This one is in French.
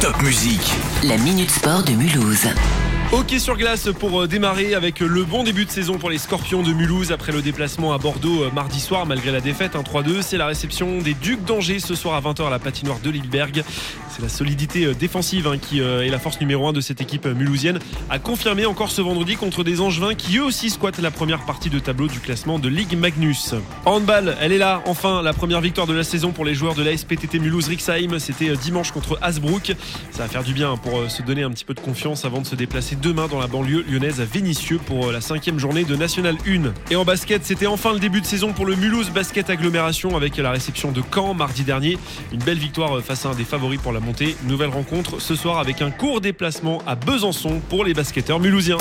Top musique. La Minute Sport de Mulhouse. Hockey sur glace pour euh, démarrer avec le bon début de saison pour les Scorpions de Mulhouse après le déplacement à Bordeaux euh, mardi soir malgré la défaite 1-3-2. C'est la réception des Ducs d'Angers ce soir à 20h à la patinoire de Lilleberg. C'est la solidité euh, défensive hein, qui est la force numéro 1 de cette équipe mulhousienne. A confirmé encore ce vendredi contre des Angevins qui eux aussi squattent la première partie de tableau du classement de Ligue Magnus. handball, elle est là enfin la première victoire de la saison pour les joueurs de la SPTT Mulhouse Rixheim. C'était dimanche contre Hasbrook. Ça va faire du bien pour se donner un petit peu de confiance avant de se déplacer demain dans la banlieue lyonnaise à Vénissieux pour la cinquième journée de National 1. Et en basket, c'était enfin le début de saison pour le Mulhouse Basket Agglomération avec la réception de Caen mardi dernier. Une belle victoire face à un des favoris pour la montée. Nouvelle rencontre ce soir avec un court déplacement à Besançon pour les basketteurs mulhousiens.